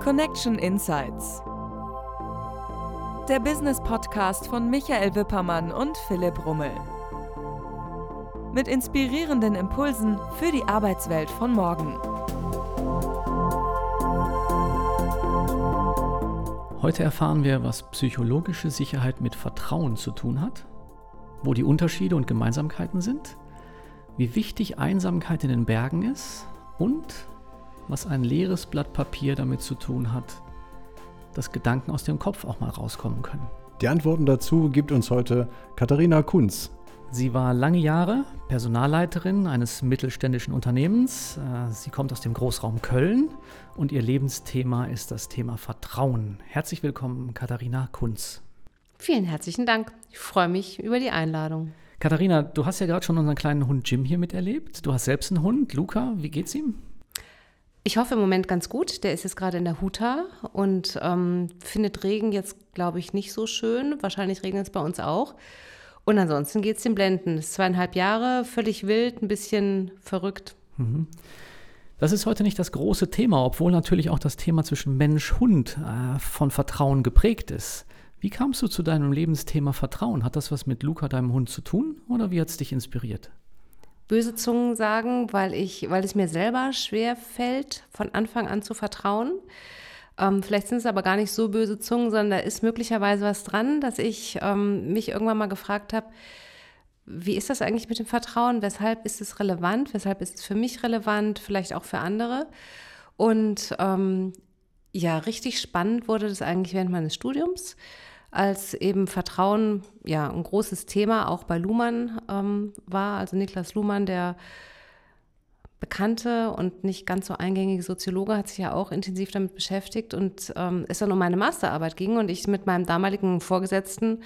Connection Insights. Der Business Podcast von Michael Wippermann und Philipp Rummel. Mit inspirierenden Impulsen für die Arbeitswelt von morgen. Heute erfahren wir, was psychologische Sicherheit mit Vertrauen zu tun hat, wo die Unterschiede und Gemeinsamkeiten sind, wie wichtig Einsamkeit in den Bergen ist und was ein leeres Blatt Papier damit zu tun hat, dass Gedanken aus dem Kopf auch mal rauskommen können. Die Antworten dazu gibt uns heute Katharina Kunz. Sie war lange Jahre Personalleiterin eines mittelständischen Unternehmens. Äh, sie kommt aus dem Großraum Köln und ihr Lebensthema ist das Thema Vertrauen. Herzlich willkommen, Katharina Kunz. Vielen herzlichen Dank. Ich freue mich über die Einladung. Katharina, du hast ja gerade schon unseren kleinen Hund Jim hier miterlebt. Du hast selbst einen Hund. Luca, wie geht's ihm? Ich hoffe im Moment ganz gut. Der ist jetzt gerade in der Huta und ähm, findet Regen jetzt, glaube ich, nicht so schön. Wahrscheinlich regnet es bei uns auch. Und ansonsten geht es dem Blenden. Ist zweieinhalb Jahre, völlig wild, ein bisschen verrückt. Mhm. Das ist heute nicht das große Thema, obwohl natürlich auch das Thema zwischen Mensch-Hund äh, von Vertrauen geprägt ist. Wie kamst du zu deinem Lebensthema Vertrauen? Hat das was mit Luca, deinem Hund, zu tun oder wie hat es dich inspiriert? Böse Zungen sagen, weil, ich, weil es mir selber schwer fällt, von Anfang an zu vertrauen. Ähm, vielleicht sind es aber gar nicht so böse Zungen, sondern da ist möglicherweise was dran, dass ich ähm, mich irgendwann mal gefragt habe, wie ist das eigentlich mit dem Vertrauen? Weshalb ist es relevant? Weshalb ist es für mich relevant? Vielleicht auch für andere? Und ähm, ja, richtig spannend wurde das eigentlich während meines Studiums als eben Vertrauen ja ein großes Thema auch bei Luhmann ähm, war. Also Niklas Luhmann, der bekannte und nicht ganz so eingängige Soziologe, hat sich ja auch intensiv damit beschäftigt und ähm, es dann um meine Masterarbeit ging und ich mit meinem damaligen Vorgesetzten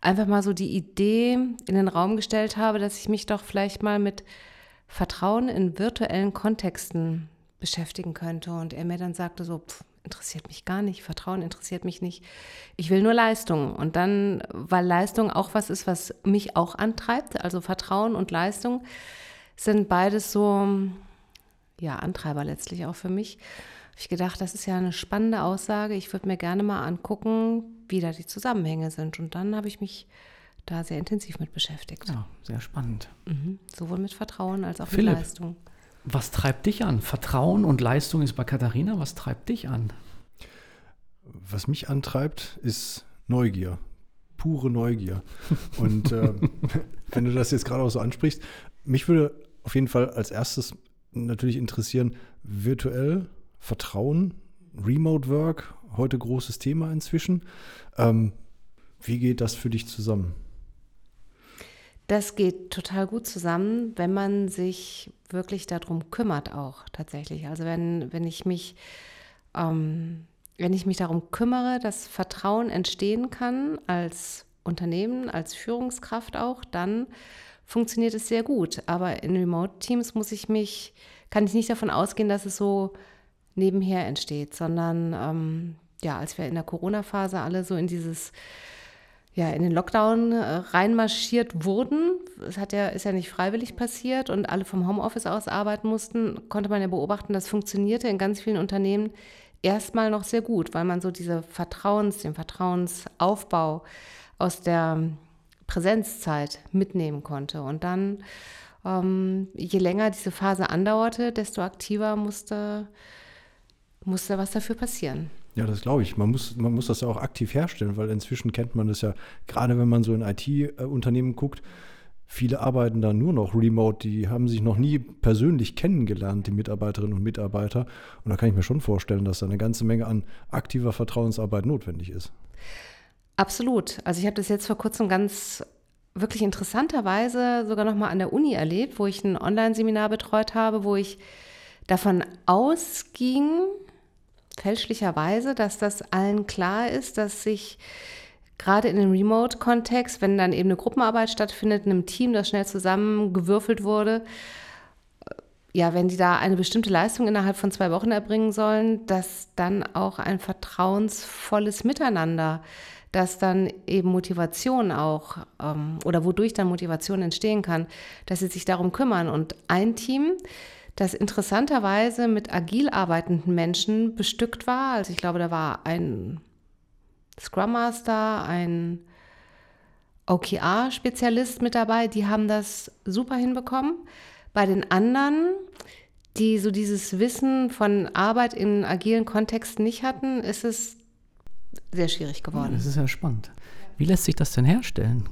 einfach mal so die Idee in den Raum gestellt habe, dass ich mich doch vielleicht mal mit Vertrauen in virtuellen Kontexten beschäftigen könnte. Und er mir dann sagte so, pff, interessiert mich gar nicht, Vertrauen interessiert mich nicht. Ich will nur Leistung. Und dann, weil Leistung auch was ist, was mich auch antreibt, also Vertrauen und Leistung sind beides so, ja, Antreiber letztlich auch für mich. Habe ich gedacht, das ist ja eine spannende Aussage. Ich würde mir gerne mal angucken, wie da die Zusammenhänge sind. Und dann habe ich mich da sehr intensiv mit beschäftigt. Ja, sehr spannend. Mhm. Sowohl mit Vertrauen als auch Philipp, mit Leistung. Was treibt dich an? Vertrauen und Leistung ist bei Katharina. Was treibt dich an? Was mich antreibt, ist Neugier. Pure Neugier. Und äh, wenn du das jetzt gerade auch so ansprichst, mich würde auf jeden Fall als erstes natürlich interessieren, virtuell, Vertrauen, Remote Work, heute großes Thema inzwischen. Ähm, wie geht das für dich zusammen? Das geht total gut zusammen, wenn man sich wirklich darum kümmert auch tatsächlich. Also wenn, wenn ich mich, ähm, wenn ich mich darum kümmere, dass Vertrauen entstehen kann als Unternehmen, als Führungskraft auch, dann funktioniert es sehr gut. Aber in Remote-Teams muss ich mich, kann ich nicht davon ausgehen, dass es so nebenher entsteht, sondern ähm, ja, als wir in der Corona-Phase alle so in dieses ja, in den Lockdown äh, reinmarschiert wurden. Es hat ja, ist ja nicht freiwillig passiert und alle vom Homeoffice aus arbeiten mussten, konnte man ja beobachten, das funktionierte in ganz vielen Unternehmen erstmal noch sehr gut, weil man so diese Vertrauens, den Vertrauensaufbau aus der Präsenzzeit mitnehmen konnte. Und dann, ähm, je länger diese Phase andauerte, desto aktiver musste, musste was dafür passieren. Ja, das glaube ich. Man muss, man muss das ja auch aktiv herstellen, weil inzwischen kennt man das ja, gerade wenn man so in IT-Unternehmen guckt, viele arbeiten da nur noch remote, die haben sich noch nie persönlich kennengelernt, die Mitarbeiterinnen und Mitarbeiter. Und da kann ich mir schon vorstellen, dass da eine ganze Menge an aktiver Vertrauensarbeit notwendig ist. Absolut. Also ich habe das jetzt vor kurzem ganz wirklich interessanterweise sogar noch mal an der Uni erlebt, wo ich ein Online-Seminar betreut habe, wo ich davon ausging, fälschlicherweise, dass das allen klar ist, dass sich gerade in dem Remote-Kontext, wenn dann eben eine Gruppenarbeit stattfindet, in einem Team, das schnell zusammengewürfelt wurde, äh, ja, wenn die da eine bestimmte Leistung innerhalb von zwei Wochen erbringen sollen, dass dann auch ein vertrauensvolles Miteinander, dass dann eben Motivation auch ähm, oder wodurch dann Motivation entstehen kann, dass sie sich darum kümmern. Und ein Team, das interessanterweise mit agil arbeitenden Menschen bestückt war. Also ich glaube, da war ein Scrum Master, ein OKR-Spezialist mit dabei, die haben das super hinbekommen. Bei den anderen, die so dieses Wissen von Arbeit in agilen Kontexten nicht hatten, ist es sehr schwierig geworden. Das ist ja spannend. Wie lässt sich das denn herstellen?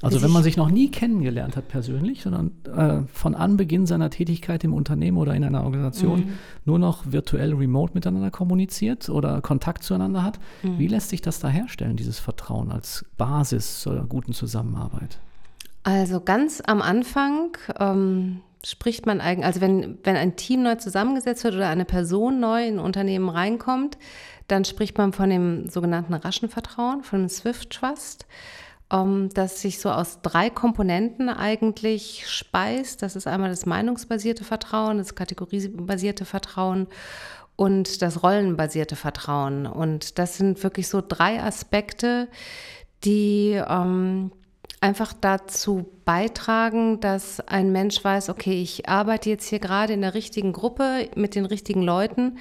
Also wenn man sich noch nie kennengelernt hat persönlich, sondern äh, von Anbeginn seiner Tätigkeit im Unternehmen oder in einer Organisation mhm. nur noch virtuell remote miteinander kommuniziert oder Kontakt zueinander hat, mhm. wie lässt sich das da herstellen, dieses Vertrauen als Basis zur guten Zusammenarbeit? Also ganz am Anfang ähm, spricht man eigentlich, also wenn, wenn ein Team neu zusammengesetzt wird oder eine Person neu in ein Unternehmen reinkommt, dann spricht man von dem sogenannten raschen Vertrauen, von dem Swift Trust. Ähm, das sich so aus drei Komponenten eigentlich speist. Das ist einmal das meinungsbasierte Vertrauen, das kategoriebasierte Vertrauen und das rollenbasierte Vertrauen. Und das sind wirklich so drei Aspekte, die ähm, einfach dazu beitragen, dass ein Mensch weiß, okay, ich arbeite jetzt hier gerade in der richtigen Gruppe mit den richtigen Leuten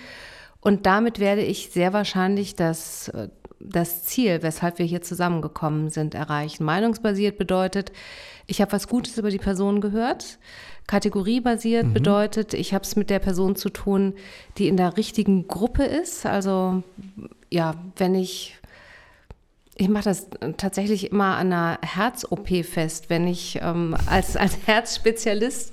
und damit werde ich sehr wahrscheinlich das äh, das Ziel, weshalb wir hier zusammengekommen sind, erreichen. Meinungsbasiert bedeutet, ich habe was Gutes über die Person gehört. Kategoriebasiert mhm. bedeutet, ich habe es mit der Person zu tun, die in der richtigen Gruppe ist. Also ja, wenn ich ich mache das tatsächlich immer an einer Herz-OP fest, wenn ich ähm, als, als Herzspezialist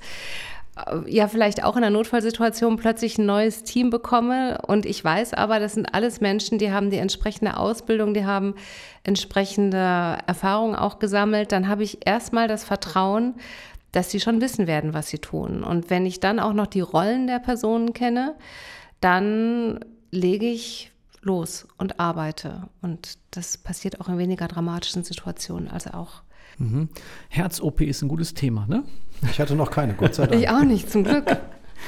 ja vielleicht auch in einer Notfallsituation plötzlich ein neues Team bekomme und ich weiß aber, das sind alles Menschen, die haben die entsprechende Ausbildung, die haben entsprechende Erfahrungen auch gesammelt, dann habe ich erstmal das Vertrauen, dass sie schon wissen werden, was sie tun. Und wenn ich dann auch noch die Rollen der Personen kenne, dann lege ich los und arbeite. Und das passiert auch in weniger dramatischen Situationen, also auch Mhm. Herz-OP ist ein gutes Thema, ne? Ich hatte noch keine, Gott sei Dank. Ich auch nicht, zum Glück.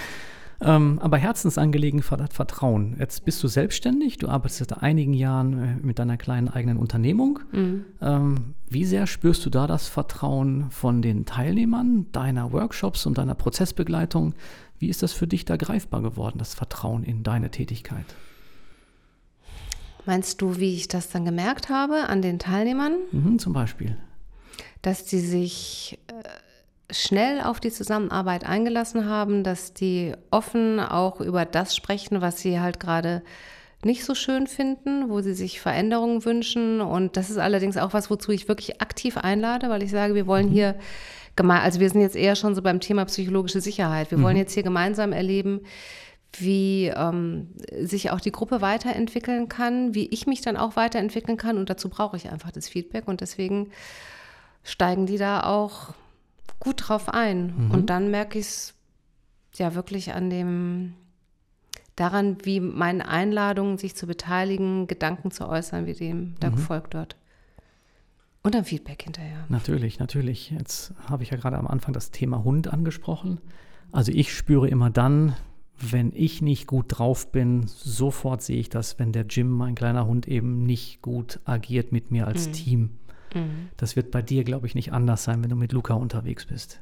ähm, aber Herzensangelegenheit hat Vertrauen. Jetzt bist du selbstständig, du arbeitest seit einigen Jahren äh, mit deiner kleinen eigenen Unternehmung. Mhm. Ähm, wie sehr spürst du da das Vertrauen von den Teilnehmern deiner Workshops und deiner Prozessbegleitung? Wie ist das für dich da greifbar geworden, das Vertrauen in deine Tätigkeit? Meinst du, wie ich das dann gemerkt habe an den Teilnehmern? Mhm, zum Beispiel dass die sich äh, schnell auf die Zusammenarbeit eingelassen haben, dass die offen auch über das sprechen, was sie halt gerade nicht so schön finden, wo sie sich Veränderungen wünschen. Und das ist allerdings auch was, wozu ich wirklich aktiv einlade, weil ich sage, wir wollen mhm. hier gemeinsam, also wir sind jetzt eher schon so beim Thema psychologische Sicherheit. Wir mhm. wollen jetzt hier gemeinsam erleben, wie ähm, sich auch die Gruppe weiterentwickeln kann, wie ich mich dann auch weiterentwickeln kann. Und dazu brauche ich einfach das Feedback. Und deswegen steigen die da auch gut drauf ein. Mhm. Und dann merke ich es ja wirklich an dem, daran, wie meine Einladungen, sich zu beteiligen, Gedanken zu äußern, wie dem da mhm. gefolgt wird. Und dann Feedback hinterher. Natürlich, natürlich. Jetzt habe ich ja gerade am Anfang das Thema Hund angesprochen. Also ich spüre immer dann, wenn ich nicht gut drauf bin, sofort sehe ich das, wenn der Jim, mein kleiner Hund, eben nicht gut agiert mit mir als mhm. Team. Mhm. Das wird bei dir, glaube ich, nicht anders sein, wenn du mit Luca unterwegs bist.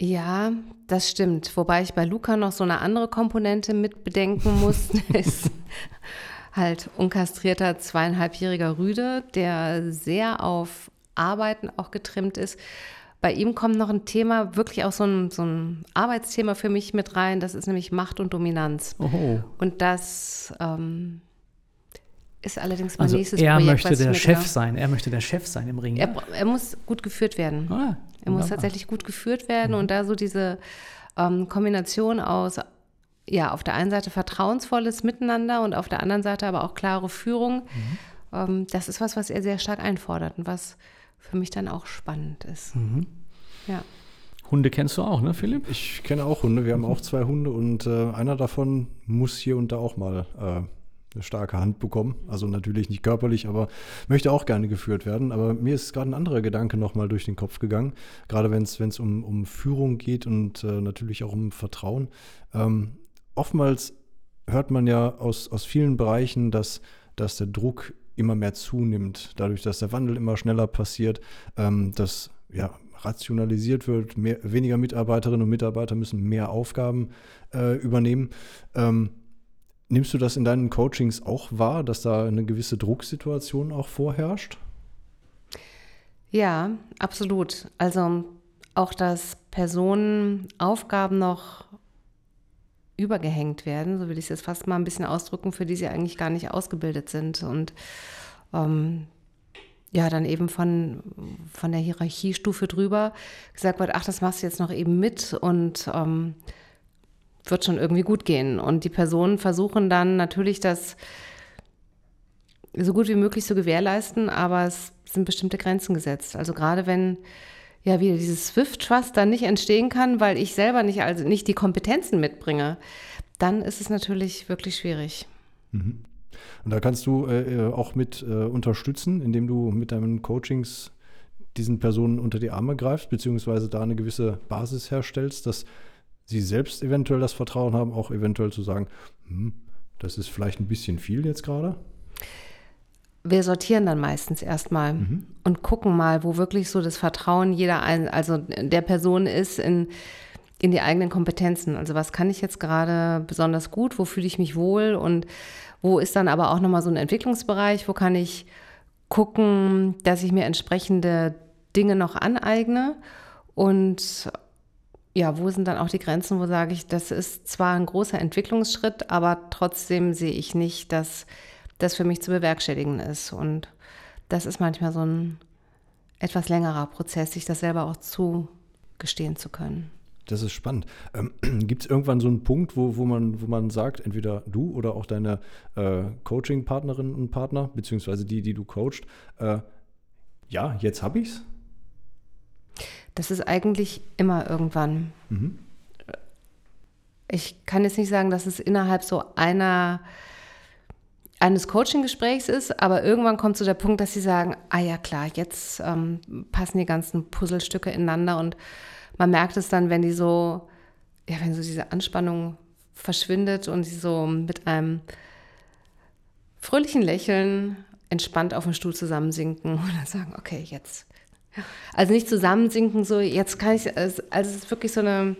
Ja, das stimmt. Wobei ich bei Luca noch so eine andere Komponente mit bedenken muss. ist halt unkastrierter zweieinhalbjähriger Rüde, der sehr auf Arbeiten auch getrimmt ist. Bei ihm kommt noch ein Thema, wirklich auch so ein, so ein Arbeitsthema für mich mit rein. Das ist nämlich Macht und Dominanz. Oho. Und das ähm, ist allerdings mein also nächstes er Projekt. Er möchte der Chef sein. Er möchte der Chef sein im Ring. Er, er muss gut geführt werden. Ah, er muss tatsächlich gut geführt werden mhm. und da so diese ähm, Kombination aus ja, auf der einen Seite vertrauensvolles Miteinander und auf der anderen Seite aber auch klare Führung. Mhm. Ähm, das ist was, was er sehr stark einfordert und was für mich dann auch spannend ist. Mhm. Ja. Hunde kennst du auch, ne, Philipp? Ich kenne auch Hunde. Wir haben auch zwei Hunde und äh, einer davon muss hier und da auch mal äh, eine starke Hand bekommen. Also natürlich nicht körperlich, aber möchte auch gerne geführt werden. Aber mir ist gerade ein anderer Gedanke nochmal durch den Kopf gegangen, gerade wenn es um, um Führung geht und äh, natürlich auch um Vertrauen. Ähm, oftmals hört man ja aus, aus vielen Bereichen, dass, dass der Druck immer mehr zunimmt, dadurch, dass der Wandel immer schneller passiert, ähm, dass ja, rationalisiert wird, mehr, weniger Mitarbeiterinnen und Mitarbeiter müssen mehr Aufgaben äh, übernehmen. Ähm, nimmst du das in deinen Coachings auch wahr, dass da eine gewisse Drucksituation auch vorherrscht? Ja, absolut. Also auch, dass Personen Aufgaben noch übergehängt werden, so will ich es jetzt fast mal ein bisschen ausdrücken, für die sie eigentlich gar nicht ausgebildet sind. Und ähm, ja, dann eben von, von der Hierarchiestufe drüber gesagt wird, ach, das machst du jetzt noch eben mit und ähm, wird schon irgendwie gut gehen. Und die Personen versuchen dann natürlich das so gut wie möglich zu gewährleisten, aber es sind bestimmte Grenzen gesetzt. Also gerade wenn ja wieder dieses Swift-Trust dann nicht entstehen kann, weil ich selber nicht, also nicht die Kompetenzen mitbringe, dann ist es natürlich wirklich schwierig. Mhm. Und da kannst du äh, äh, auch mit äh, unterstützen, indem du mit deinen Coachings diesen Personen unter die Arme greifst, beziehungsweise da eine gewisse Basis herstellst, dass sie selbst eventuell das Vertrauen haben, auch eventuell zu sagen, hm, das ist vielleicht ein bisschen viel jetzt gerade? Wir sortieren dann meistens erstmal mhm. und gucken mal, wo wirklich so das Vertrauen jeder, ein, also der Person ist in, in die eigenen Kompetenzen. Also was kann ich jetzt gerade besonders gut, wo fühle ich mich wohl und wo ist dann aber auch nochmal so ein Entwicklungsbereich, wo kann ich gucken, dass ich mir entsprechende Dinge noch aneigne und ja, wo sind dann auch die Grenzen, wo sage ich, das ist zwar ein großer Entwicklungsschritt, aber trotzdem sehe ich nicht, dass das für mich zu bewerkstelligen ist. Und das ist manchmal so ein etwas längerer Prozess, sich das selber auch zugestehen zu können. Das ist spannend. Ähm, Gibt es irgendwann so einen Punkt, wo, wo, man, wo man sagt, entweder du oder auch deine äh, Coaching-Partnerinnen und Partner, beziehungsweise die, die du coachst, äh, ja, jetzt habe ich's? Das ist eigentlich immer irgendwann. Mhm. Ich kann jetzt nicht sagen, dass es innerhalb so einer eines Coaching-Gesprächs ist, aber irgendwann kommt zu so der Punkt, dass sie sagen, ah ja klar, jetzt ähm, passen die ganzen Puzzlestücke ineinander und man merkt es dann, wenn die so, ja, wenn so diese Anspannung verschwindet und sie so mit einem fröhlichen Lächeln entspannt auf dem Stuhl zusammensinken und dann sagen, okay, jetzt. Also nicht zusammensinken, so jetzt kann ich, also es ist wirklich so eine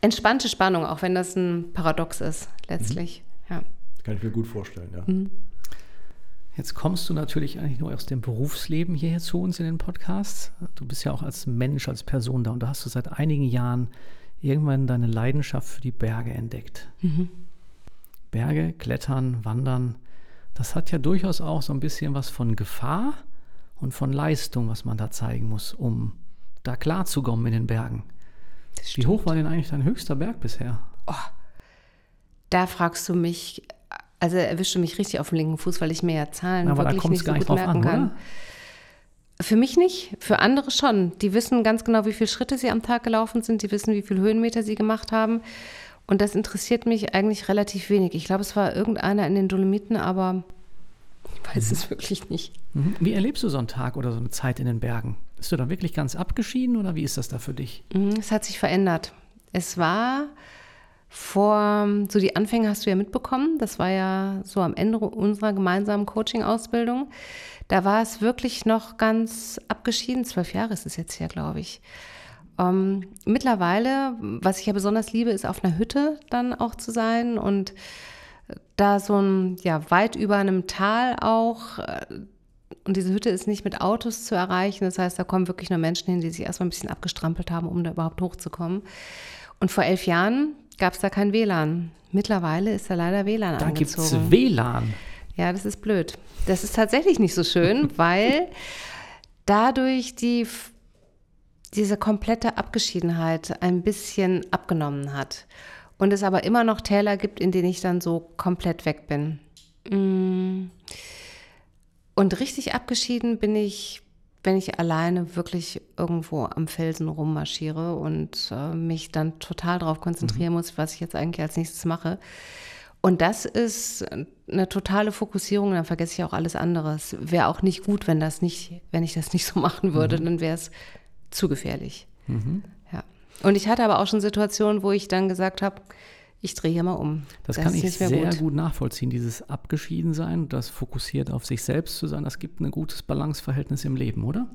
entspannte Spannung, auch wenn das ein Paradox ist, letztlich. Mhm. Ja. Kann ich mir gut vorstellen, ja. Mhm. Jetzt kommst du natürlich eigentlich nur aus dem Berufsleben hierher zu uns in den Podcasts. Du bist ja auch als Mensch, als Person da und da hast du seit einigen Jahren irgendwann deine Leidenschaft für die Berge entdeckt. Mhm. Berge, Klettern, Wandern, das hat ja durchaus auch so ein bisschen was von Gefahr und von Leistung, was man da zeigen muss, um da klarzukommen in den Bergen. Wie hoch war denn eigentlich dein höchster Berg bisher? Oh, da fragst du mich also erwischte mich richtig auf dem linken Fuß, weil ich mir ja Zahlen Aber wirklich nicht so gut merken an, kann. Oder? Für mich nicht, für andere schon. Die wissen ganz genau, wie viele Schritte sie am Tag gelaufen sind, die wissen, wie viele Höhenmeter sie gemacht haben. Und das interessiert mich eigentlich relativ wenig. Ich glaube, es war irgendeiner in den Dolomiten, aber ich weiß mhm. es wirklich nicht. Mhm. Wie erlebst du so einen Tag oder so eine Zeit in den Bergen? Bist du da wirklich ganz abgeschieden oder wie ist das da für dich? Mhm, es hat sich verändert. Es war vor, so die Anfänge hast du ja mitbekommen, das war ja so am Ende unserer gemeinsamen Coaching-Ausbildung. Da war es wirklich noch ganz abgeschieden, zwölf Jahre ist es jetzt hier, glaube ich. Ähm, mittlerweile, was ich ja besonders liebe, ist auf einer Hütte dann auch zu sein und da so ein, ja, weit über einem Tal auch. Äh, und diese Hütte ist nicht mit Autos zu erreichen. Das heißt, da kommen wirklich nur Menschen hin, die sich erstmal ein bisschen abgestrampelt haben, um da überhaupt hochzukommen. Und vor elf Jahren, gab es da kein WLAN. Mittlerweile ist da leider WLAN da angezogen. Da gibt es WLAN. Ja, das ist blöd. Das ist tatsächlich nicht so schön, weil dadurch die, diese komplette Abgeschiedenheit ein bisschen abgenommen hat. Und es aber immer noch Täler gibt, in denen ich dann so komplett weg bin. Mm. Und richtig abgeschieden bin ich wenn ich alleine wirklich irgendwo am Felsen rummarschiere und äh, mich dann total darauf konzentrieren mhm. muss, was ich jetzt eigentlich als nächstes mache. Und das ist eine totale Fokussierung, dann vergesse ich auch alles andere. Es wäre auch nicht gut, wenn das nicht, wenn ich das nicht so machen würde, mhm. dann wäre es zu gefährlich. Mhm. Und ich hatte aber auch schon Situationen, wo ich dann gesagt habe, ich drehe hier mal um. Das, das kann ich sehr gut. gut. nachvollziehen, dieses Abgeschiedensein, das fokussiert auf sich selbst zu sein, das gibt ein gutes Balanceverhältnis im Leben, oder?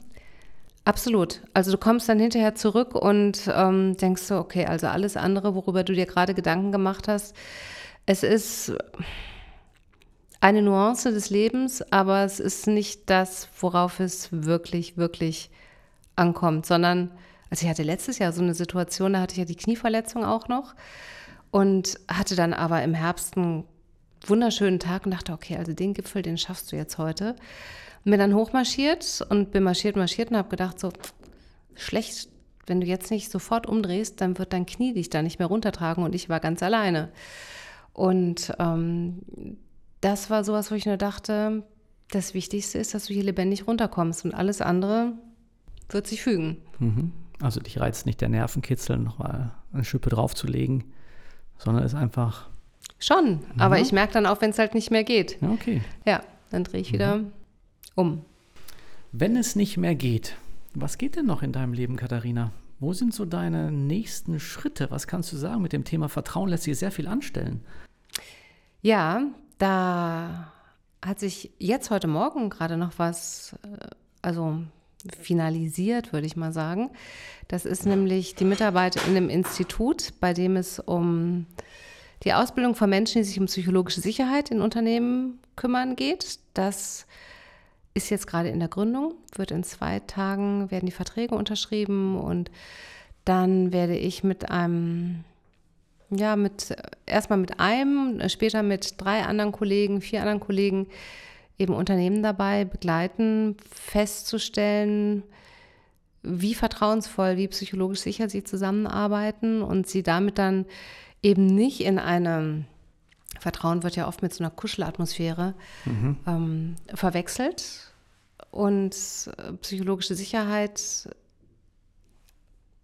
Absolut. Also du kommst dann hinterher zurück und ähm, denkst so, okay, also alles andere, worüber du dir gerade Gedanken gemacht hast, es ist eine Nuance des Lebens, aber es ist nicht das, worauf es wirklich, wirklich ankommt, sondern, also ich hatte letztes Jahr so eine Situation, da hatte ich ja die Knieverletzung auch noch und hatte dann aber im Herbst einen wunderschönen Tag und dachte, okay, also den Gipfel, den schaffst du jetzt heute. Bin dann hochmarschiert und bin marschiert, marschiert und habe gedacht, so schlecht, wenn du jetzt nicht sofort umdrehst, dann wird dein Knie dich da nicht mehr runtertragen und ich war ganz alleine. Und ähm, das war sowas, wo ich nur dachte, das Wichtigste ist, dass du hier lebendig runterkommst und alles andere wird sich fügen. Mhm. Also dich reizt nicht der Nervenkitzel, nochmal eine Schippe draufzulegen, sondern es ist einfach. Schon, mhm. aber ich merke dann auch, wenn es halt nicht mehr geht. Ja, okay. Ja, dann drehe ich wieder mhm. um. Wenn es nicht mehr geht, was geht denn noch in deinem Leben, Katharina? Wo sind so deine nächsten Schritte? Was kannst du sagen? Mit dem Thema Vertrauen lässt sich sehr viel anstellen. Ja, da hat sich jetzt heute Morgen gerade noch was, äh, also finalisiert, würde ich mal sagen. Das ist nämlich die Mitarbeit in einem Institut, bei dem es um die Ausbildung von Menschen, die sich um psychologische Sicherheit in Unternehmen kümmern geht. Das ist jetzt gerade in der Gründung, wird in zwei Tagen, werden die Verträge unterschrieben und dann werde ich mit einem, ja, mit, erstmal mit einem, später mit drei anderen Kollegen, vier anderen Kollegen eben Unternehmen dabei begleiten, festzustellen, wie vertrauensvoll, wie psychologisch sicher sie zusammenarbeiten und sie damit dann eben nicht in eine, Vertrauen wird ja oft mit so einer Kuschelatmosphäre mhm. ähm, verwechselt und äh, psychologische Sicherheit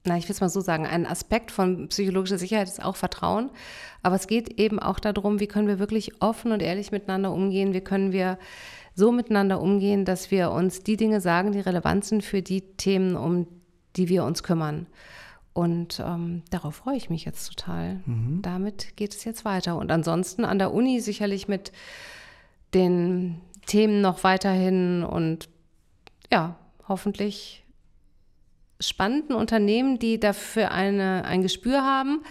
na, ich will es mal so sagen, ein Aspekt von psychologischer Sicherheit ist auch Vertrauen. Aber es geht eben auch darum, wie können wir wirklich offen und ehrlich miteinander umgehen, wie können wir so miteinander umgehen, dass wir uns die Dinge sagen, die relevant sind für die Themen, um die wir uns kümmern. Und ähm, darauf freue ich mich jetzt total. Mhm. Damit geht es jetzt weiter. Und ansonsten an der Uni sicherlich mit den Themen noch weiterhin und ja, hoffentlich spannenden Unternehmen, die dafür eine, ein Gespür haben,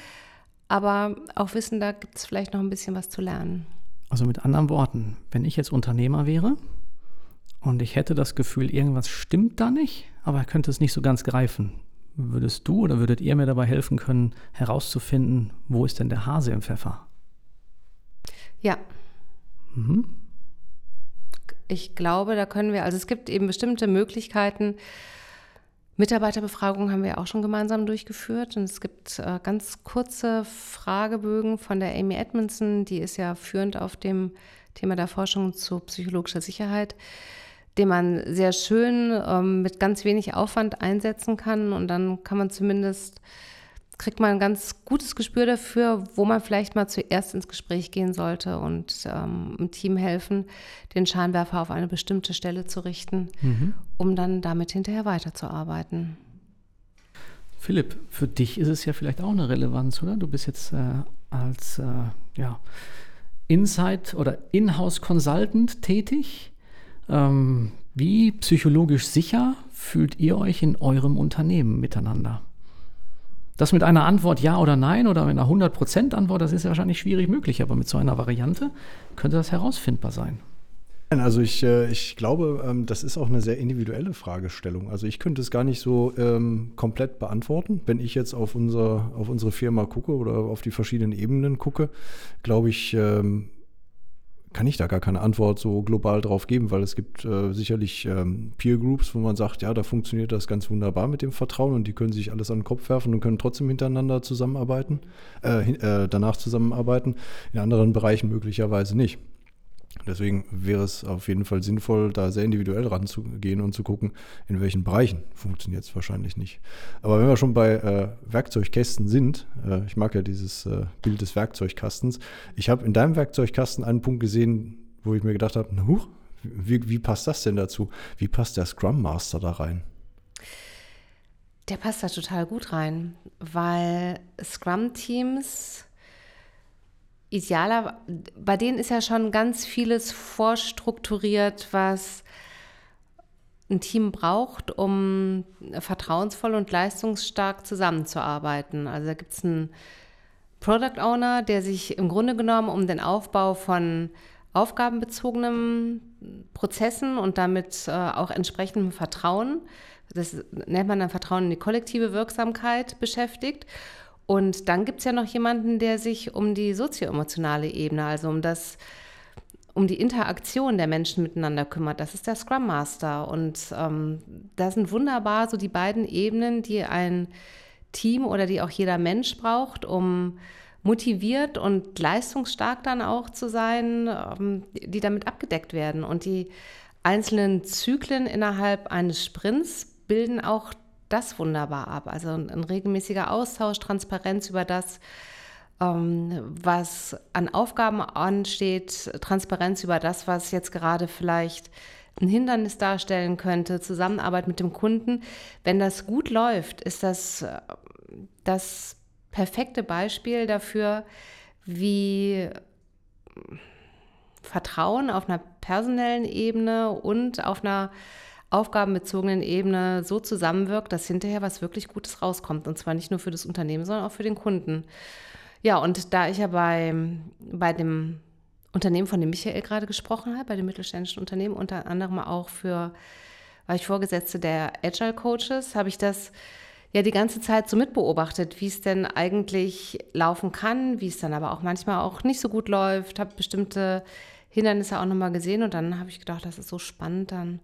aber auch wissen, da gibt es vielleicht noch ein bisschen was zu lernen. Also mit anderen Worten, wenn ich jetzt Unternehmer wäre und ich hätte das Gefühl, irgendwas stimmt da nicht, aber könnte es nicht so ganz greifen, würdest du oder würdet ihr mir dabei helfen können, herauszufinden, wo ist denn der Hase im Pfeffer? Ja. Mhm. Ich glaube, da können wir, also es gibt eben bestimmte Möglichkeiten, Mitarbeiterbefragungen haben wir auch schon gemeinsam durchgeführt. Und es gibt äh, ganz kurze Fragebögen von der Amy Edmondson, die ist ja führend auf dem Thema der Forschung zu psychologischer Sicherheit, den man sehr schön ähm, mit ganz wenig Aufwand einsetzen kann. Und dann kann man zumindest kriegt man ein ganz gutes Gespür dafür, wo man vielleicht mal zuerst ins Gespräch gehen sollte und ähm, im Team helfen, den Scheinwerfer auf eine bestimmte Stelle zu richten, mhm. um dann damit hinterher weiterzuarbeiten. Philipp, für dich ist es ja vielleicht auch eine Relevanz, oder? Du bist jetzt äh, als äh, ja, Inside- oder Inhouse-Consultant tätig. Ähm, wie psychologisch sicher fühlt ihr euch in eurem Unternehmen miteinander? Das mit einer Antwort Ja oder Nein oder mit einer 100% Antwort, das ist ja wahrscheinlich schwierig möglich, aber mit so einer Variante könnte das herausfindbar sein. Also ich, äh, ich glaube, ähm, das ist auch eine sehr individuelle Fragestellung. Also ich könnte es gar nicht so ähm, komplett beantworten. Wenn ich jetzt auf, unser, auf unsere Firma gucke oder auf die verschiedenen Ebenen gucke, glaube ich, ähm, kann ich da gar keine Antwort so global drauf geben, weil es gibt äh, sicherlich ähm, Peer Groups, wo man sagt, ja, da funktioniert das ganz wunderbar mit dem Vertrauen und die können sich alles an den Kopf werfen und können trotzdem hintereinander zusammenarbeiten, äh, äh, danach zusammenarbeiten, in anderen Bereichen möglicherweise nicht. Deswegen wäre es auf jeden Fall sinnvoll, da sehr individuell ranzugehen und zu gucken, in welchen Bereichen funktioniert es wahrscheinlich nicht. Aber wenn wir schon bei äh, Werkzeugkästen sind, äh, ich mag ja dieses äh, Bild des Werkzeugkastens, ich habe in deinem Werkzeugkasten einen Punkt gesehen, wo ich mir gedacht habe, na huch, wie, wie passt das denn dazu? Wie passt der Scrum Master da rein? Der passt da total gut rein, weil Scrum-Teams idealer, bei denen ist ja schon ganz vieles vorstrukturiert, was ein Team braucht, um vertrauensvoll und leistungsstark zusammenzuarbeiten. Also da gibt es einen Product Owner, der sich im Grunde genommen um den Aufbau von aufgabenbezogenen Prozessen und damit äh, auch entsprechendem Vertrauen, das nennt man dann Vertrauen in die kollektive Wirksamkeit, beschäftigt. Und dann gibt es ja noch jemanden, der sich um die sozioemotionale Ebene, also um das um die Interaktion der Menschen miteinander kümmert. Das ist der Scrum Master. Und ähm, da sind wunderbar so die beiden Ebenen, die ein Team oder die auch jeder Mensch braucht, um motiviert und leistungsstark dann auch zu sein, ähm, die damit abgedeckt werden. Und die einzelnen Zyklen innerhalb eines Sprints bilden auch das wunderbar ab. Also ein, ein regelmäßiger Austausch, Transparenz über das, ähm, was an Aufgaben ansteht, Transparenz über das, was jetzt gerade vielleicht ein Hindernis darstellen könnte, Zusammenarbeit mit dem Kunden. Wenn das gut läuft, ist das äh, das perfekte Beispiel dafür, wie Vertrauen auf einer personellen Ebene und auf einer aufgabenbezogenen Ebene so zusammenwirkt, dass hinterher was wirklich Gutes rauskommt. Und zwar nicht nur für das Unternehmen, sondern auch für den Kunden. Ja, und da ich ja bei, bei dem Unternehmen, von dem Michael gerade gesprochen hat, bei dem mittelständischen Unternehmen, unter anderem auch für, war ich Vorgesetzte der Agile Coaches, habe ich das ja die ganze Zeit so mitbeobachtet, wie es denn eigentlich laufen kann, wie es dann aber auch manchmal auch nicht so gut läuft, habe bestimmte Hindernisse auch nochmal gesehen und dann habe ich gedacht, das ist so spannend, dann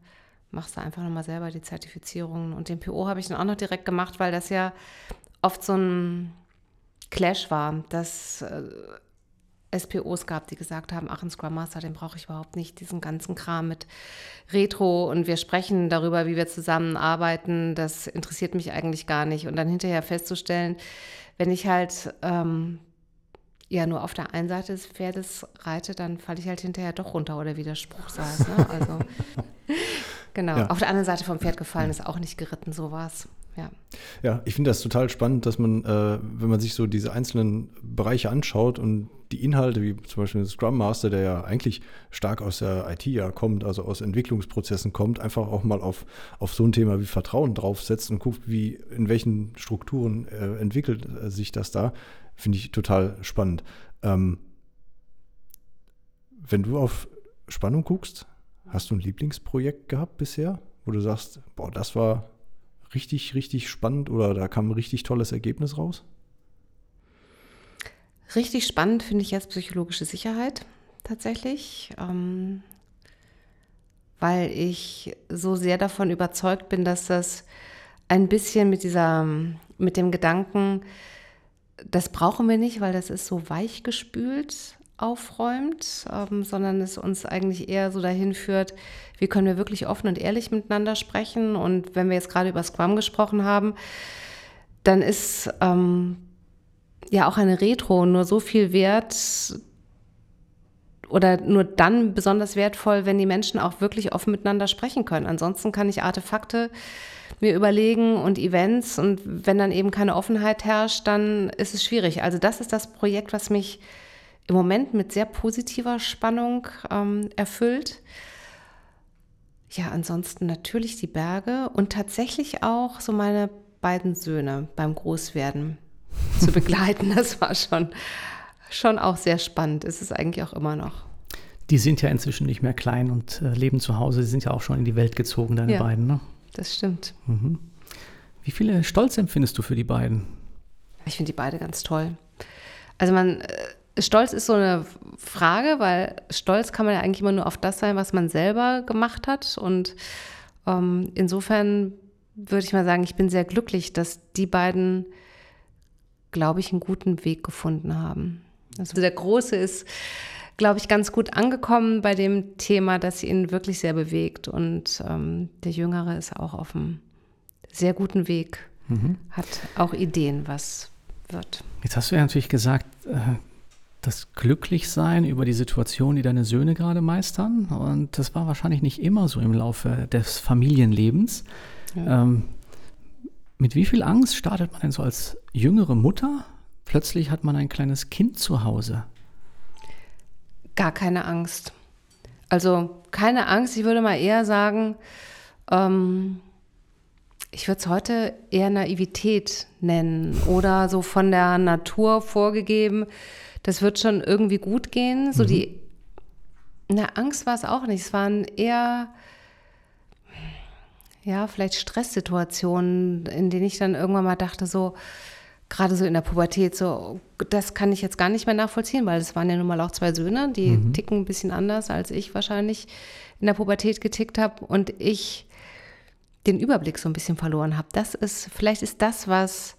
machst du einfach nochmal selber die Zertifizierungen. Und den PO habe ich dann auch noch direkt gemacht, weil das ja oft so ein Clash war, dass äh, SPOs gab, die gesagt haben, ach, ein Scrum Master, den brauche ich überhaupt nicht, diesen ganzen Kram mit Retro und wir sprechen darüber, wie wir zusammenarbeiten, das interessiert mich eigentlich gar nicht. Und dann hinterher festzustellen, wenn ich halt ähm, ja nur auf der einen Seite des Pferdes reite, dann falle ich halt hinterher doch runter oder wie der Spruch sagt. Ne? Also genau. Ja. Auf der anderen Seite vom Pferd gefallen ist auch nicht geritten, so war es. Ja. ja, ich finde das total spannend, dass man, äh, wenn man sich so diese einzelnen Bereiche anschaut und die Inhalte, wie zum Beispiel Scrum Master, der ja eigentlich stark aus der IT ja kommt, also aus Entwicklungsprozessen kommt, einfach auch mal auf, auf so ein Thema wie Vertrauen draufsetzt und guckt, wie, in welchen Strukturen äh, entwickelt äh, sich das da, finde ich total spannend. Ähm, wenn du auf Spannung guckst, hast du ein Lieblingsprojekt gehabt bisher, wo du sagst, boah, das war richtig, richtig spannend oder da kam ein richtig tolles Ergebnis raus? Richtig spannend finde ich jetzt psychologische Sicherheit tatsächlich, ähm, weil ich so sehr davon überzeugt bin, dass das ein bisschen mit dieser, mit dem Gedanken, das brauchen wir nicht, weil das ist so weich gespült, aufräumt, ähm, sondern es uns eigentlich eher so dahin führt, wie können wir wirklich offen und ehrlich miteinander sprechen. Und wenn wir jetzt gerade über Scrum gesprochen haben, dann ist ähm, ja auch eine Retro nur so viel wert oder nur dann besonders wertvoll, wenn die Menschen auch wirklich offen miteinander sprechen können. Ansonsten kann ich Artefakte mir überlegen und Events und wenn dann eben keine Offenheit herrscht, dann ist es schwierig. Also das ist das Projekt, was mich im Moment mit sehr positiver Spannung ähm, erfüllt. Ja, ansonsten natürlich die Berge und tatsächlich auch so meine beiden Söhne beim Großwerden zu begleiten. Das war schon, schon auch sehr spannend. Ist es eigentlich auch immer noch. Die sind ja inzwischen nicht mehr klein und äh, leben zu Hause. Sie sind ja auch schon in die Welt gezogen, deine ja, beiden, ne? Das stimmt. Mhm. Wie viele Stolz empfindest du für die beiden? Ich finde die beide ganz toll. Also man, äh, Stolz ist so eine Frage, weil Stolz kann man ja eigentlich immer nur auf das sein, was man selber gemacht hat. Und ähm, insofern würde ich mal sagen, ich bin sehr glücklich, dass die beiden, glaube ich, einen guten Weg gefunden haben. Also der Große ist, glaube ich, ganz gut angekommen bei dem Thema, das ihn wirklich sehr bewegt. Und ähm, der Jüngere ist auch auf einem sehr guten Weg, mhm. hat auch Ideen, was wird. Jetzt hast du ja natürlich gesagt, äh, das Glücklichsein über die Situation, die deine Söhne gerade meistern. Und das war wahrscheinlich nicht immer so im Laufe des Familienlebens. Ja. Ähm, mit wie viel Angst startet man denn so als jüngere Mutter? Plötzlich hat man ein kleines Kind zu Hause. Gar keine Angst. Also keine Angst, ich würde mal eher sagen, ähm, ich würde es heute eher Naivität nennen oder so von der Natur vorgegeben, das wird schon irgendwie gut gehen. So mhm. die, na, Angst war es auch nicht. Es waren eher, ja, vielleicht Stresssituationen, in denen ich dann irgendwann mal dachte, so, gerade so in der Pubertät, so, das kann ich jetzt gar nicht mehr nachvollziehen, weil es waren ja nun mal auch zwei Söhne, die mhm. ticken ein bisschen anders, als ich wahrscheinlich in der Pubertät getickt habe und ich den Überblick so ein bisschen verloren habe. Das ist, vielleicht ist das, was,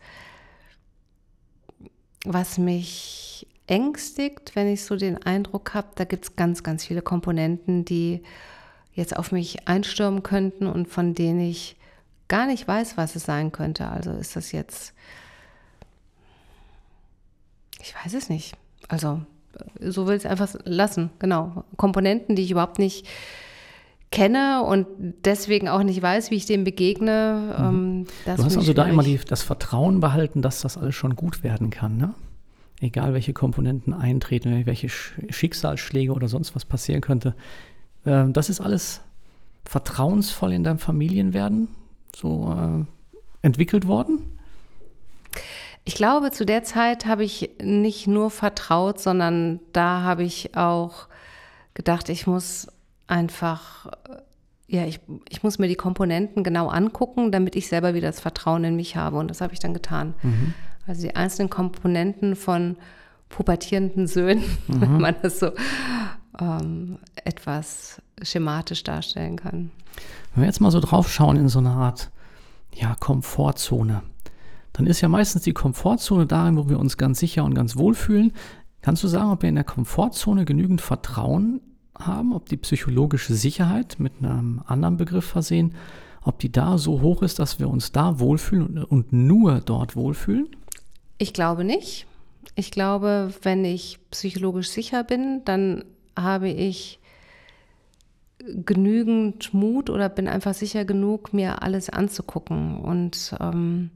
was mich ängstigt, wenn ich so den Eindruck habe, da gibt es ganz, ganz viele Komponenten, die jetzt auf mich einstürmen könnten und von denen ich gar nicht weiß, was es sein könnte. Also ist das jetzt, ich weiß es nicht. Also so will ich es einfach lassen, genau. Komponenten, die ich überhaupt nicht kenne und deswegen auch nicht weiß, wie ich dem begegne. Mhm. Ähm, du hast also da immer die, das Vertrauen behalten, dass das alles schon gut werden kann, ne? Egal welche Komponenten eintreten, welche Schicksalsschläge oder sonst was passieren könnte. Ähm, das ist alles vertrauensvoll in deinem Familienwerden so äh, entwickelt worden? Ich glaube, zu der Zeit habe ich nicht nur vertraut, sondern da habe ich auch gedacht, ich muss einfach, äh, ja, ich, ich muss mir die Komponenten genau angucken, damit ich selber wieder das Vertrauen in mich habe. Und das habe ich dann getan. Mhm. Also die einzelnen Komponenten von pubertierenden Söhnen, mhm. wenn man das so ähm, etwas schematisch darstellen kann. Wenn wir jetzt mal so drauf schauen in so eine Art ja, Komfortzone, dann ist ja meistens die Komfortzone darin, wo wir uns ganz sicher und ganz wohl fühlen. Kannst du sagen, ob wir in der Komfortzone genügend Vertrauen haben, ob die psychologische Sicherheit mit einem anderen Begriff versehen, ob die da so hoch ist, dass wir uns da wohlfühlen und nur dort wohlfühlen? Ich glaube nicht. Ich glaube, wenn ich psychologisch sicher bin, dann habe ich genügend Mut oder bin einfach sicher genug, mir alles anzugucken. Und ähm,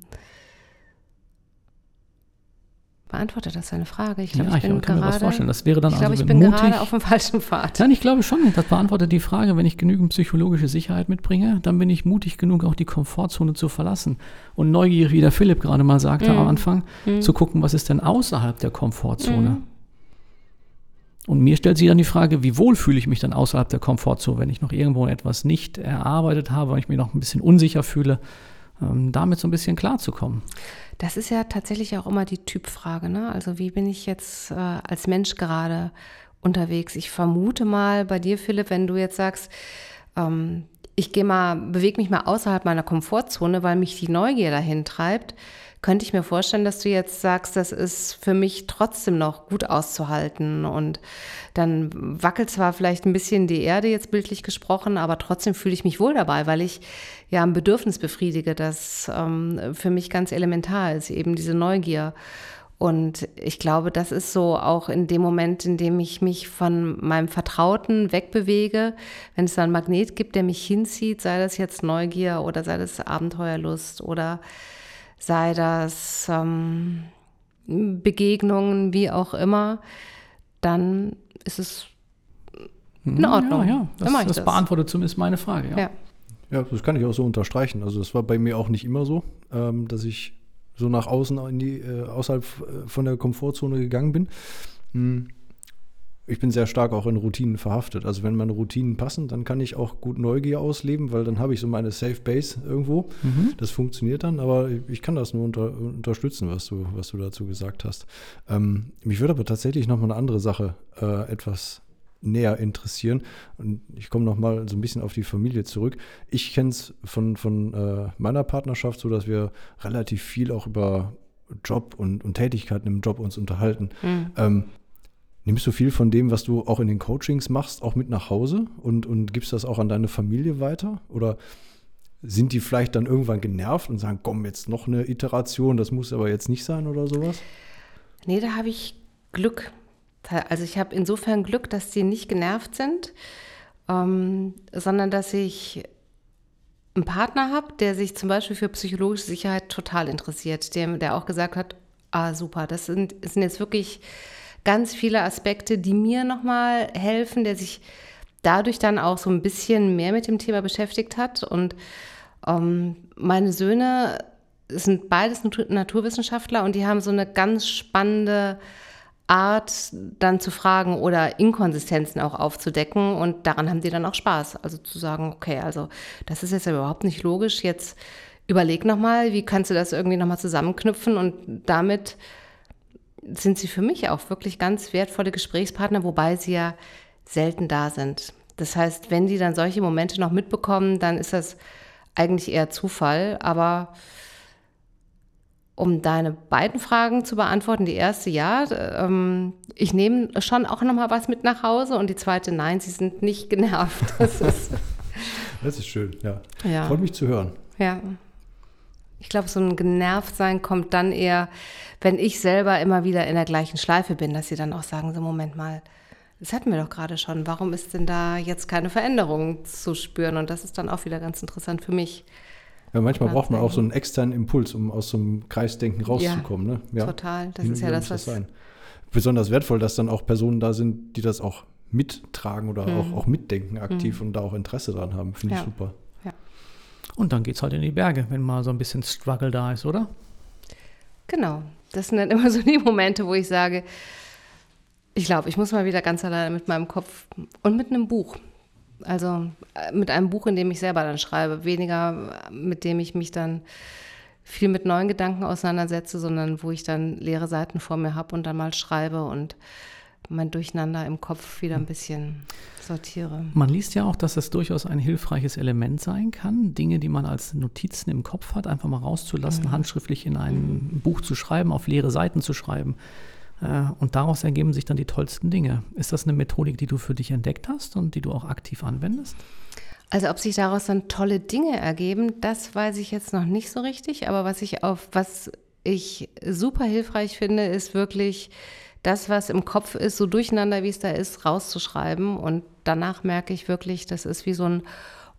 Beantwortet das deine Frage? Ich glaube, ja, ich, ich kann gerade, mir das vorstellen. Das wäre dann ich glaube, also ich bin mutig. gerade auf dem falschen Pfad. Nein, ich glaube schon. Das beantwortet die Frage, wenn ich genügend psychologische Sicherheit mitbringe, dann bin ich mutig genug, auch die Komfortzone zu verlassen. Und neugierig, wie der Philipp gerade mal sagte mm. am Anfang, mm. zu gucken, was ist denn außerhalb der Komfortzone. Mm. Und mir stellt sich dann die Frage, wie wohl fühle ich mich dann außerhalb der Komfortzone, wenn ich noch irgendwo etwas nicht erarbeitet habe, wenn ich mich noch ein bisschen unsicher fühle, ähm, damit so ein bisschen klarzukommen. Das ist ja tatsächlich auch immer die Typfrage. Ne? Also wie bin ich jetzt äh, als Mensch gerade unterwegs? Ich vermute mal bei dir, Philipp, wenn du jetzt sagst, ähm, ich gehe mal, bewege mich mal außerhalb meiner Komfortzone, weil mich die Neugier dahin treibt, könnte ich mir vorstellen, dass du jetzt sagst, das ist für mich trotzdem noch gut auszuhalten. Und dann wackelt zwar vielleicht ein bisschen die Erde jetzt bildlich gesprochen, aber trotzdem fühle ich mich wohl dabei, weil ich ja ein Bedürfnis befriedige, das ähm, für mich ganz elementar ist, eben diese Neugier. Und ich glaube, das ist so auch in dem Moment, in dem ich mich von meinem Vertrauten wegbewege, wenn es da einen Magnet gibt, der mich hinzieht, sei das jetzt Neugier oder sei das Abenteuerlust oder sei das ähm, Begegnungen, wie auch immer, dann ist es in hm, Ordnung. Ja, ja. Das, das, das, beantwortet zumindest meine Frage. Ja. ja. ja. das kann ich auch so unterstreichen. Also es war bei mir auch nicht immer so, ähm, dass ich so nach außen in die, äh, außerhalb äh, von der Komfortzone gegangen bin. Hm ich bin sehr stark auch in Routinen verhaftet. Also wenn meine Routinen passen, dann kann ich auch gut Neugier ausleben, weil dann habe ich so meine Safe Base irgendwo. Mhm. Das funktioniert dann, aber ich kann das nur unter, unterstützen, was du, was du dazu gesagt hast. Ähm, mich würde aber tatsächlich noch mal eine andere Sache äh, etwas näher interessieren. Und ich komme noch mal so ein bisschen auf die Familie zurück. Ich kenne es von, von äh, meiner Partnerschaft so, dass wir relativ viel auch über Job und, und Tätigkeiten im Job uns unterhalten. Mhm. Ähm, Nimmst du viel von dem, was du auch in den Coachings machst, auch mit nach Hause und, und gibst das auch an deine Familie weiter? Oder sind die vielleicht dann irgendwann genervt und sagen, komm, jetzt noch eine Iteration, das muss aber jetzt nicht sein oder sowas? Nee, da habe ich Glück. Also ich habe insofern Glück, dass die nicht genervt sind, ähm, sondern dass ich einen Partner habe, der sich zum Beispiel für psychologische Sicherheit total interessiert, der, der auch gesagt hat, ah super, das sind, das sind jetzt wirklich ganz viele Aspekte, die mir nochmal helfen, der sich dadurch dann auch so ein bisschen mehr mit dem Thema beschäftigt hat. Und ähm, meine Söhne sind beides Naturwissenschaftler und die haben so eine ganz spannende Art, dann zu fragen oder Inkonsistenzen auch aufzudecken. Und daran haben die dann auch Spaß. Also zu sagen, okay, also das ist jetzt überhaupt nicht logisch. Jetzt überleg nochmal, wie kannst du das irgendwie nochmal zusammenknüpfen und damit sind sie für mich auch wirklich ganz wertvolle Gesprächspartner, wobei sie ja selten da sind. Das heißt, wenn die dann solche Momente noch mitbekommen, dann ist das eigentlich eher Zufall. Aber um deine beiden Fragen zu beantworten, die erste ja, ähm, ich nehme schon auch noch mal was mit nach Hause und die zweite nein, sie sind nicht genervt. Das ist, das ist schön, ja. ja. Freut mich zu hören. Ja. Ich glaube, so ein Genervtsein kommt dann eher, wenn ich selber immer wieder in der gleichen Schleife bin, dass sie dann auch sagen, so Moment mal, das hatten wir doch gerade schon, warum ist denn da jetzt keine Veränderung zu spüren? Und das ist dann auch wieder ganz interessant für mich. Ja, manchmal braucht man auch so einen externen Impuls, um aus so einem Kreisdenken rauszukommen. Ja, ne? ja. total. Das Hin ist ja das, was... Sein. Besonders wertvoll, dass dann auch Personen da sind, die das auch mittragen oder mhm. auch, auch mitdenken aktiv mhm. und da auch Interesse dran haben. Finde ich super. Und dann geht es halt in die Berge, wenn mal so ein bisschen Struggle da ist, oder? Genau. Das sind dann immer so die Momente, wo ich sage, ich glaube, ich muss mal wieder ganz alleine mit meinem Kopf und mit einem Buch. Also äh, mit einem Buch, in dem ich selber dann schreibe. Weniger mit dem ich mich dann viel mit neuen Gedanken auseinandersetze, sondern wo ich dann leere Seiten vor mir habe und dann mal schreibe und mein Durcheinander im Kopf wieder ein bisschen sortiere. Man liest ja auch, dass das durchaus ein hilfreiches Element sein kann, Dinge, die man als Notizen im Kopf hat, einfach mal rauszulassen, mhm. handschriftlich in ein mhm. Buch zu schreiben, auf leere Seiten zu schreiben. Äh, und daraus ergeben sich dann die tollsten Dinge. Ist das eine Methodik, die du für dich entdeckt hast und die du auch aktiv anwendest? Also ob sich daraus dann tolle Dinge ergeben, das weiß ich jetzt noch nicht so richtig. Aber was ich auf was ich super hilfreich finde, ist wirklich das, was im Kopf ist, so durcheinander wie es da ist, rauszuschreiben. Und danach merke ich wirklich, das ist wie so ein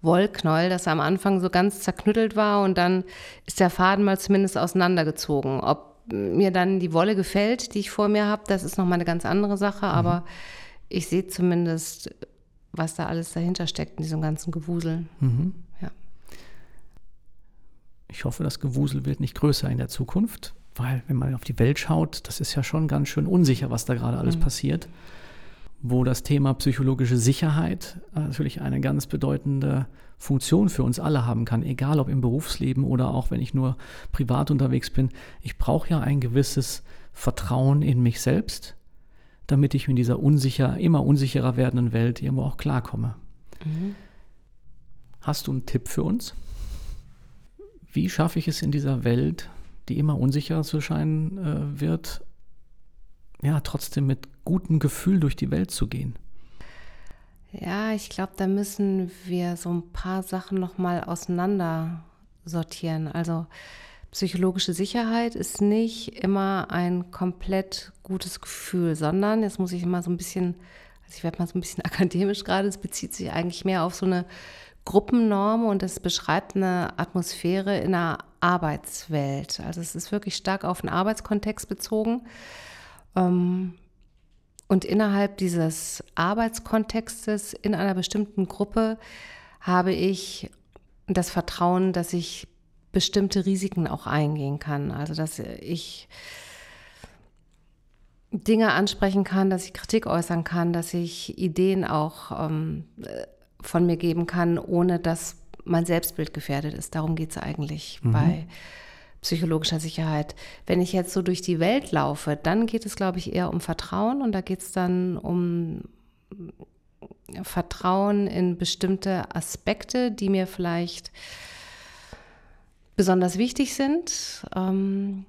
Wollknäuel, das am Anfang so ganz zerknüttelt war und dann ist der Faden mal zumindest auseinandergezogen. Ob mir dann die Wolle gefällt, die ich vor mir habe, das ist nochmal eine ganz andere Sache, mhm. aber ich sehe zumindest, was da alles dahinter steckt in diesem ganzen Gewusel. Mhm. Ja. Ich hoffe, das Gewusel wird nicht größer in der Zukunft. Weil, wenn man auf die Welt schaut, das ist ja schon ganz schön unsicher, was da gerade alles mhm. passiert. Wo das Thema psychologische Sicherheit natürlich eine ganz bedeutende Funktion für uns alle haben kann, egal ob im Berufsleben oder auch wenn ich nur privat unterwegs bin. Ich brauche ja ein gewisses Vertrauen in mich selbst, damit ich in dieser unsicher, immer unsicherer werdenden Welt irgendwo auch klarkomme. Mhm. Hast du einen Tipp für uns? Wie schaffe ich es in dieser Welt, die immer unsicherer zu scheinen äh, wird, ja, trotzdem mit gutem Gefühl durch die Welt zu gehen. Ja, ich glaube, da müssen wir so ein paar Sachen nochmal auseinander sortieren. Also psychologische Sicherheit ist nicht immer ein komplett gutes Gefühl, sondern jetzt muss ich immer so ein bisschen, also ich werde mal so ein bisschen akademisch gerade, es bezieht sich eigentlich mehr auf so eine Gruppennorm und es beschreibt eine Atmosphäre in einer Arbeitswelt. Also es ist wirklich stark auf den Arbeitskontext bezogen. Ähm, und innerhalb dieses Arbeitskontextes in einer bestimmten Gruppe habe ich das Vertrauen, dass ich bestimmte Risiken auch eingehen kann. Also dass ich Dinge ansprechen kann, dass ich Kritik äußern kann, dass ich Ideen auch ähm, von mir geben kann, ohne dass mein Selbstbild gefährdet ist. Darum geht es eigentlich mhm. bei psychologischer Sicherheit. Wenn ich jetzt so durch die Welt laufe, dann geht es, glaube ich, eher um Vertrauen und da geht es dann um Vertrauen in bestimmte Aspekte, die mir vielleicht besonders wichtig sind. Ähm,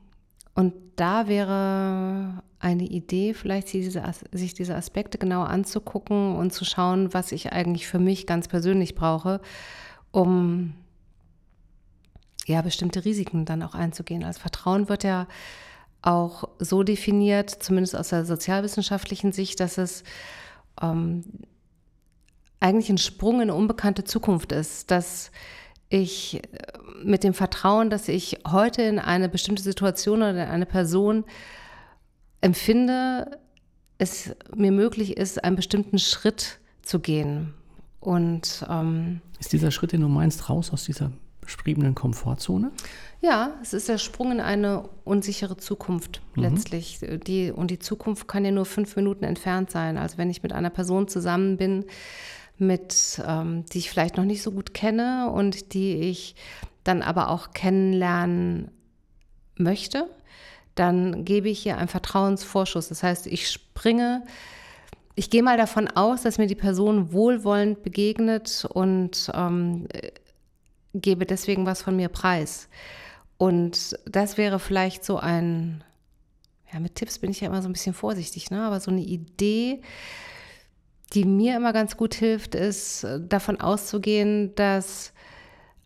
und da wäre eine Idee, vielleicht diese, sich diese Aspekte genau anzugucken und zu schauen, was ich eigentlich für mich ganz persönlich brauche, um ja bestimmte Risiken dann auch einzugehen. Also Vertrauen wird ja auch so definiert, zumindest aus der sozialwissenschaftlichen Sicht, dass es ähm, eigentlich ein Sprung in eine unbekannte Zukunft ist, dass ich äh, mit dem Vertrauen, dass ich heute in eine bestimmte Situation oder in eine Person empfinde, es mir möglich ist, einen bestimmten Schritt zu gehen, Und ähm, ist dieser Schritt, den du meinst, raus aus dieser beschriebenen Komfortzone? Ja, es ist der Sprung in eine unsichere Zukunft mhm. letztlich. Die, und die Zukunft kann ja nur fünf Minuten entfernt sein. Also wenn ich mit einer Person zusammen bin, mit, ähm, die ich vielleicht noch nicht so gut kenne und die ich dann aber auch kennenlernen möchte, dann gebe ich ihr einen Vertrauensvorschuss. Das heißt, ich springe, ich gehe mal davon aus, dass mir die Person wohlwollend begegnet und ähm, gebe deswegen was von mir preis. Und das wäre vielleicht so ein, ja, mit Tipps bin ich ja immer so ein bisschen vorsichtig, ne? aber so eine Idee, die mir immer ganz gut hilft, ist davon auszugehen, dass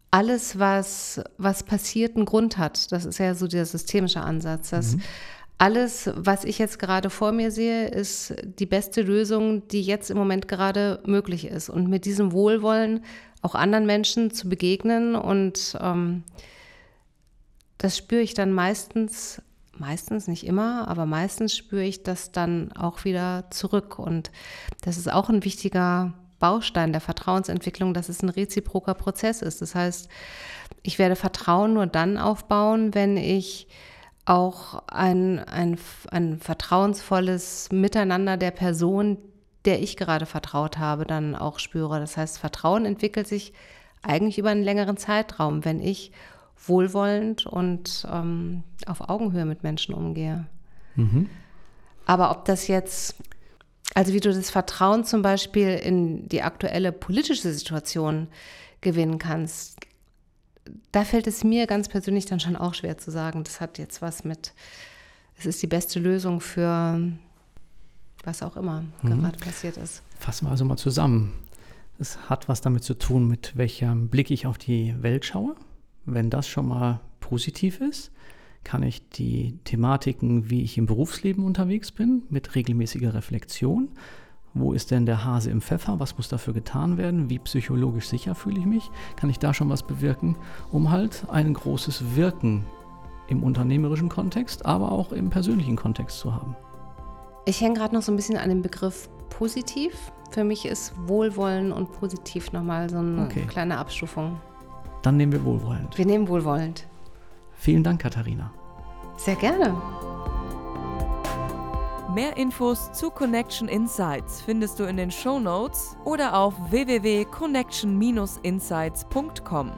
alles, was, was passiert, einen Grund hat. Das ist ja so der systemische Ansatz. Dass mhm. Alles, was ich jetzt gerade vor mir sehe, ist die beste Lösung, die jetzt im Moment gerade möglich ist. Und mit diesem Wohlwollen auch anderen Menschen zu begegnen. Und ähm, das spüre ich dann meistens, meistens nicht immer, aber meistens spüre ich das dann auch wieder zurück. Und das ist auch ein wichtiger Baustein der Vertrauensentwicklung, dass es ein reziproker Prozess ist. Das heißt, ich werde Vertrauen nur dann aufbauen, wenn ich auch ein, ein, ein vertrauensvolles Miteinander der Person, der ich gerade vertraut habe, dann auch spüre. Das heißt, Vertrauen entwickelt sich eigentlich über einen längeren Zeitraum, wenn ich wohlwollend und ähm, auf Augenhöhe mit Menschen umgehe. Mhm. Aber ob das jetzt also wie du das Vertrauen zum Beispiel in die aktuelle politische Situation gewinnen kannst, da fällt es mir ganz persönlich dann schon auch schwer zu sagen. Das hat jetzt was mit, es ist die beste Lösung für was auch immer mhm. gerade passiert ist. Fassen wir also mal zusammen. Es hat was damit zu tun, mit welchem Blick ich auf die Welt schaue. Wenn das schon mal positiv ist, kann ich die Thematiken, wie ich im Berufsleben unterwegs bin, mit regelmäßiger Reflexion. Wo ist denn der Hase im Pfeffer? Was muss dafür getan werden? Wie psychologisch sicher fühle ich mich? Kann ich da schon was bewirken, um halt ein großes Wirken im unternehmerischen Kontext, aber auch im persönlichen Kontext zu haben? Ich hänge gerade noch so ein bisschen an dem Begriff positiv. Für mich ist Wohlwollen und positiv nochmal so eine okay. kleine Abstufung. Dann nehmen wir wohlwollend. Wir nehmen wohlwollend. Vielen Dank, Katharina. Sehr gerne. Mehr Infos zu Connection Insights findest du in den Show Notes oder auf www.connection-insights.com.